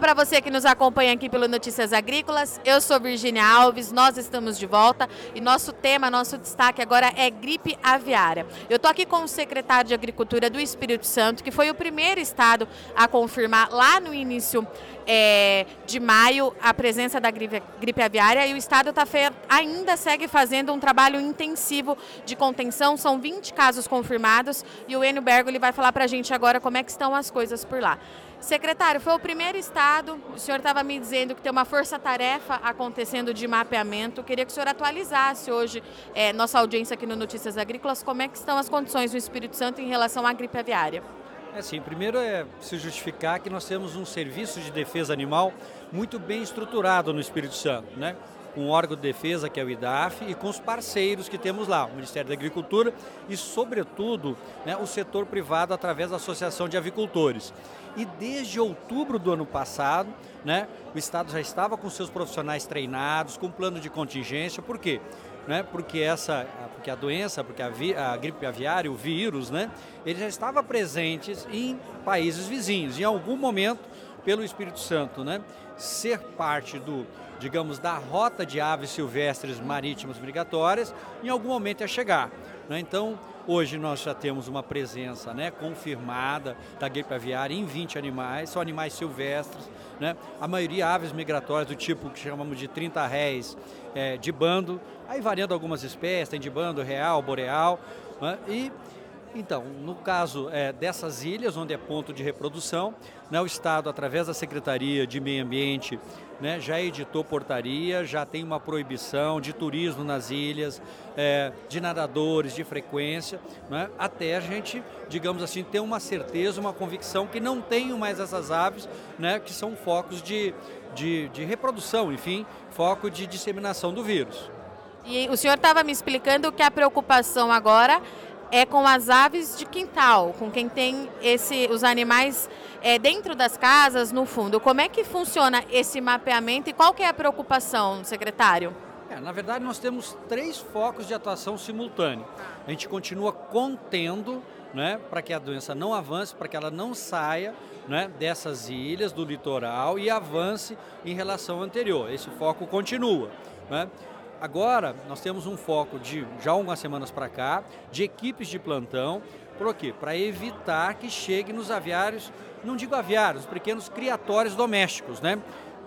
Para você que nos acompanha aqui pelo Notícias Agrícolas. Eu sou Virginia Alves, nós estamos de volta e nosso tema, nosso destaque agora é gripe aviária. Eu estou aqui com o secretário de Agricultura do Espírito Santo, que foi o primeiro estado a confirmar lá no início é, de maio a presença da gripe, gripe aviária e o estado tá fe... ainda segue fazendo um trabalho intensivo de contenção. São 20 casos confirmados e o Enio Bergo ele vai falar para a gente agora como é que estão as coisas por lá. Secretário, foi o primeiro estado, o senhor estava me dizendo que tem uma força-tarefa acontecendo de mapeamento. Queria que o senhor atualizasse hoje é, nossa audiência aqui no Notícias Agrícolas, como é que estão as condições no Espírito Santo em relação à gripe aviária. É sim, primeiro é se justificar que nós temos um serviço de defesa animal muito bem estruturado no Espírito Santo, né? Com o órgão de defesa, que é o IDAF, e com os parceiros que temos lá, o Ministério da Agricultura e, sobretudo, né, o setor privado através da Associação de Avicultores. E desde outubro do ano passado, né, o Estado já estava com seus profissionais treinados, com plano de contingência, por quê? Né, porque essa, porque a doença, porque a, vi, a, gripe aviária, o vírus, né, ele já estava presente em países vizinhos. Em algum momento, pelo Espírito Santo, né, ser parte do, digamos, da rota de aves silvestres marítimas migratórias, em algum momento é chegar. Né? Então, hoje nós já temos uma presença né, confirmada da gripe aviária em 20 animais, são animais silvestres, né? a maioria aves migratórias do tipo que chamamos de 30 réis é, de bando, aí variando algumas espécies, tem de bando real, boreal, né? e então, no caso é, dessas ilhas, onde é ponto de reprodução, né, o Estado, através da Secretaria de Meio Ambiente, né, já editou portaria, já tem uma proibição de turismo nas ilhas, é, de nadadores, de frequência, né, até a gente, digamos assim, ter uma certeza, uma convicção que não tenham mais essas aves, né, que são focos de, de, de reprodução, enfim, foco de disseminação do vírus. E o senhor estava me explicando que a preocupação agora é com as aves de quintal, com quem tem esse, os animais é, dentro das casas, no fundo. Como é que funciona esse mapeamento e qual que é a preocupação, secretário? É, na verdade, nós temos três focos de atuação simultâneo. A gente continua contendo né, para que a doença não avance, para que ela não saia né, dessas ilhas, do litoral e avance em relação ao anterior. Esse foco continua. Né? Agora, nós temos um foco de, já algumas semanas para cá, de equipes de plantão, por quê? Para evitar que chegue nos aviários, não digo aviários, pequenos criatórios domésticos, né?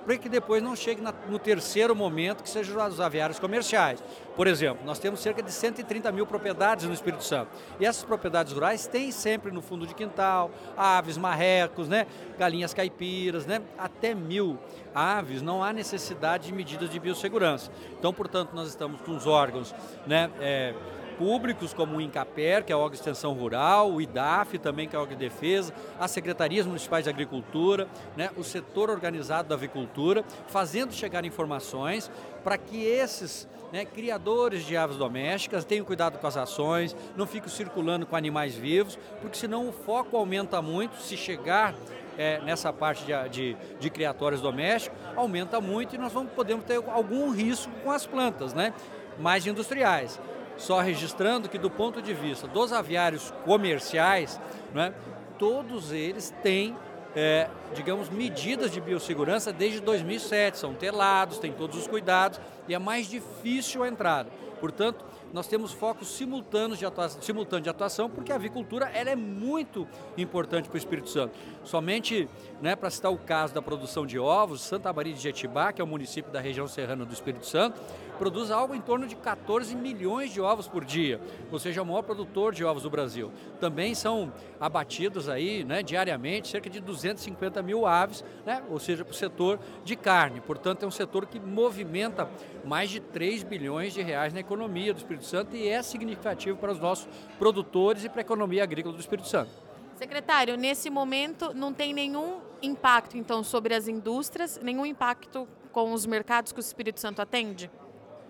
Para que depois não chegue no terceiro momento, que sejam os aviários comerciais. Por exemplo, nós temos cerca de 130 mil propriedades no Espírito Santo. E essas propriedades rurais têm sempre no fundo de quintal aves, marrecos, né? galinhas caipiras, né? até mil aves, não há necessidade de medidas de biossegurança. Então, portanto, nós estamos com os órgãos né? É, públicos, como o INCAPER, que é o órgão de extensão rural, o IDAF também, que é o órgão de defesa, as secretarias municipais de agricultura, né, o setor organizado da avicultura, fazendo chegar informações para que esses né, criadores de aves domésticas tenham cuidado com as ações, não fiquem circulando com animais vivos, porque senão o foco aumenta muito se chegar é, nessa parte de, de, de, criatórios domésticos, aumenta muito e nós vamos podemos ter algum risco com as plantas, né? mais industriais só registrando que do ponto de vista dos aviários comerciais, né, todos eles têm, é, digamos, medidas de biossegurança desde 2007, são telados, têm todos os cuidados e é mais difícil a entrada. Portanto, nós temos focos simultâneos de atuação, simultâneo de atuação, porque a avicultura ela é muito importante para o Espírito Santo. Somente, né, para citar o caso da produção de ovos, Santa Maria de Jetibá, que é o município da região serrana do Espírito Santo, produz algo em torno de 14 milhões de ovos por dia, ou seja, é o maior produtor de ovos do Brasil. Também são abatidos aí, né, diariamente, cerca de 250 mil aves, né, ou seja, para o setor de carne. Portanto, é um setor que movimenta mais de 3 bilhões de reais na economia do Espírito Santo e é significativo para os nossos produtores e para a economia agrícola do Espírito Santo. Secretário, nesse momento não tem nenhum impacto então sobre as indústrias, nenhum impacto com os mercados que o Espírito Santo atende?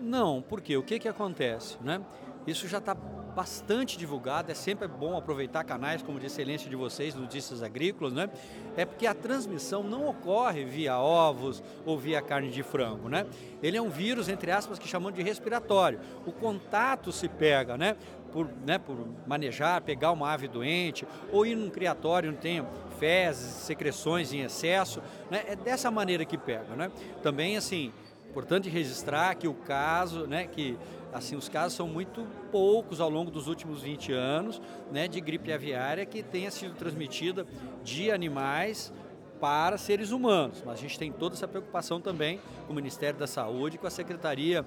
Não, porque o que, que acontece? Né? Isso já está bastante divulgado, é sempre bom aproveitar canais como de excelência de vocês, notícias agrícolas, né? É porque a transmissão não ocorre via ovos ou via carne de frango, né? Ele é um vírus, entre aspas, que chamamos de respiratório. O contato se pega, né? por, né, por manejar, pegar uma ave doente, ou ir num criatório onde tem fezes, secreções em excesso, né? é dessa maneira que pega. Né? Também, assim, importante registrar que o caso, né, que assim os casos são muito poucos ao longo dos últimos 20 anos, né, de gripe aviária que tenha sido transmitida de animais para seres humanos. Mas a gente tem toda essa preocupação também com o Ministério da Saúde, com a Secretaria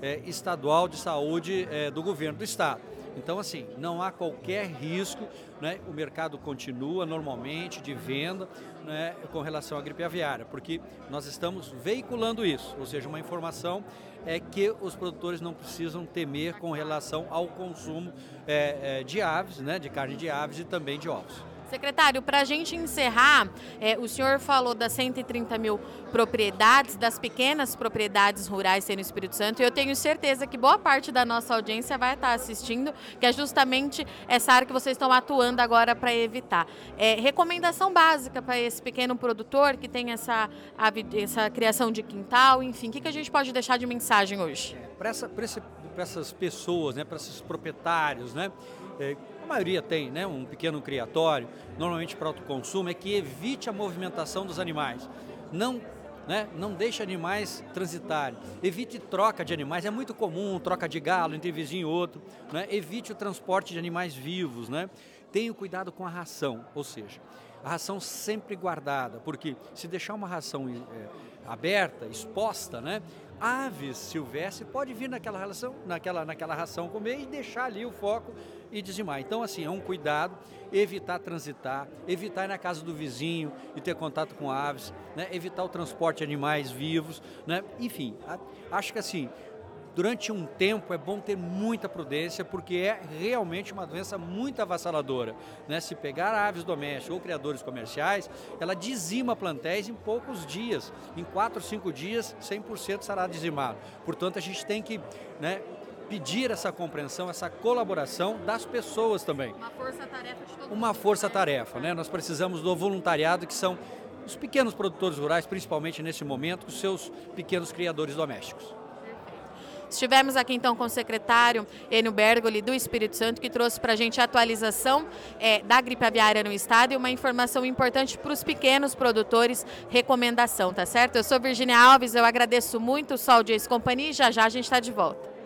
é, Estadual de Saúde é, do Governo do Estado. Então, assim, não há qualquer risco, né? o mercado continua normalmente de venda né, com relação à gripe aviária, porque nós estamos veiculando isso, ou seja, uma informação é que os produtores não precisam temer com relação ao consumo é, é, de aves, né, de carne de aves e também de ovos. Secretário, para a gente encerrar, é, o senhor falou das 130 mil propriedades, das pequenas propriedades rurais sendo Espírito Santo, e eu tenho certeza que boa parte da nossa audiência vai estar assistindo, que é justamente essa área que vocês estão atuando agora para evitar. É, recomendação básica para esse pequeno produtor que tem essa, essa criação de quintal, enfim, o que, que a gente pode deixar de mensagem hoje? É, para essa, essas pessoas, né, para esses proprietários, né, é, maioria tem né, um pequeno criatório, normalmente para autoconsumo, é que evite a movimentação dos animais. Não né? não deixe animais transitarem. Evite troca de animais, é muito comum troca de galo entre vizinho e outro. Né? Evite o transporte de animais vivos. Né? Tenha cuidado com a ração, ou seja, a ração sempre guardada, porque se deixar uma ração é, aberta, exposta, né? aves silvestres pode vir naquela relação, naquela, naquela ração comer e deixar ali o foco e dizimar. Então, assim, é um cuidado, evitar transitar, evitar ir na casa do vizinho e ter contato com aves, né? evitar o transporte de animais vivos, né? enfim, acho que assim, durante um tempo é bom ter muita prudência, porque é realmente uma doença muito avassaladora. Né? Se pegar aves domésticas ou criadores comerciais, ela dizima plantéis em poucos dias. Em 4 ou 5 dias, 100% será dizimado. Portanto, a gente tem que né, pedir essa compreensão, essa colaboração das pessoas também. Uma força-tarefa de todo Uma força-tarefa, né? Nós precisamos do voluntariado, que são os pequenos produtores rurais, principalmente nesse momento, com seus pequenos criadores domésticos. Estivemos aqui então com o secretário Enio Bergoli do Espírito Santo, que trouxe para a gente a atualização é, da gripe aviária no estado e uma informação importante para os pequenos produtores, recomendação, tá certo? Eu sou Virginia Alves, eu agradeço muito o Sol Dias Companhia e já já a gente está de volta.